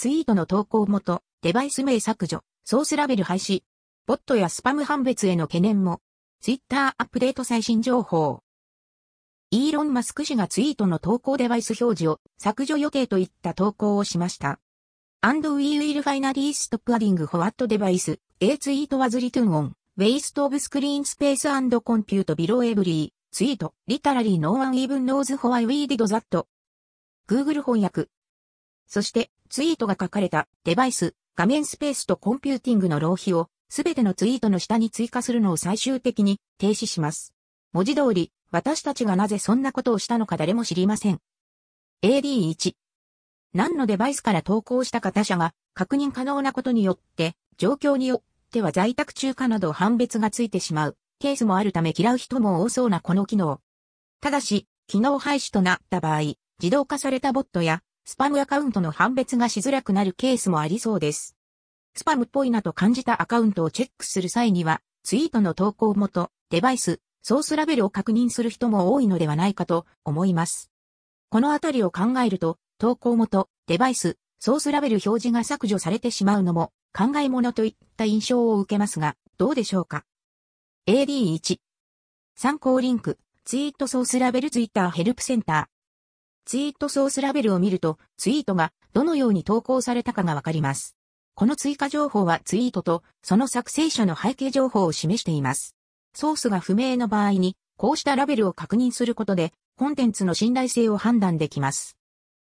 ツイートの投稿元、デバイス名削除、ソースラベル廃止。ボットやスパム判別への懸念も。ツイッターアップデート最新情報。イーロン・マスク氏がツイートの投稿デバイス表示を削除予定といった投稿をしました。And we will finally stop adding what device, a tweet was written on, waste of screen space and compute below every tweet, literally no one even knows why we did that. Google 翻訳。そして、ツイートが書かれたデバイス、画面スペースとコンピューティングの浪費をすべてのツイートの下に追加するのを最終的に停止します。文字通り、私たちがなぜそんなことをしたのか誰も知りません。AD1。何のデバイスから投稿したか他者が確認可能なことによって、状況によっては在宅中かなど判別がついてしまうケースもあるため嫌う人も多そうなこの機能。ただし、機能廃止となった場合、自動化されたボットやスパムアカウントの判別がしづらくなるケースもありそうです。スパムっぽいなと感じたアカウントをチェックする際には、ツイートの投稿元、デバイス、ソースラベルを確認する人も多いのではないかと思います。このあたりを考えると、投稿元、デバイス、ソースラベル表示が削除されてしまうのも考え物といった印象を受けますが、どうでしょうか ?AD1 参考リンク、ツイートソースラベルツイッターヘルプセンター。ツイートソースラベルを見ると、ツイートがどのように投稿されたかがわかります。この追加情報はツイートとその作成者の背景情報を示しています。ソースが不明の場合に、こうしたラベルを確認することで、コンテンツの信頼性を判断できます。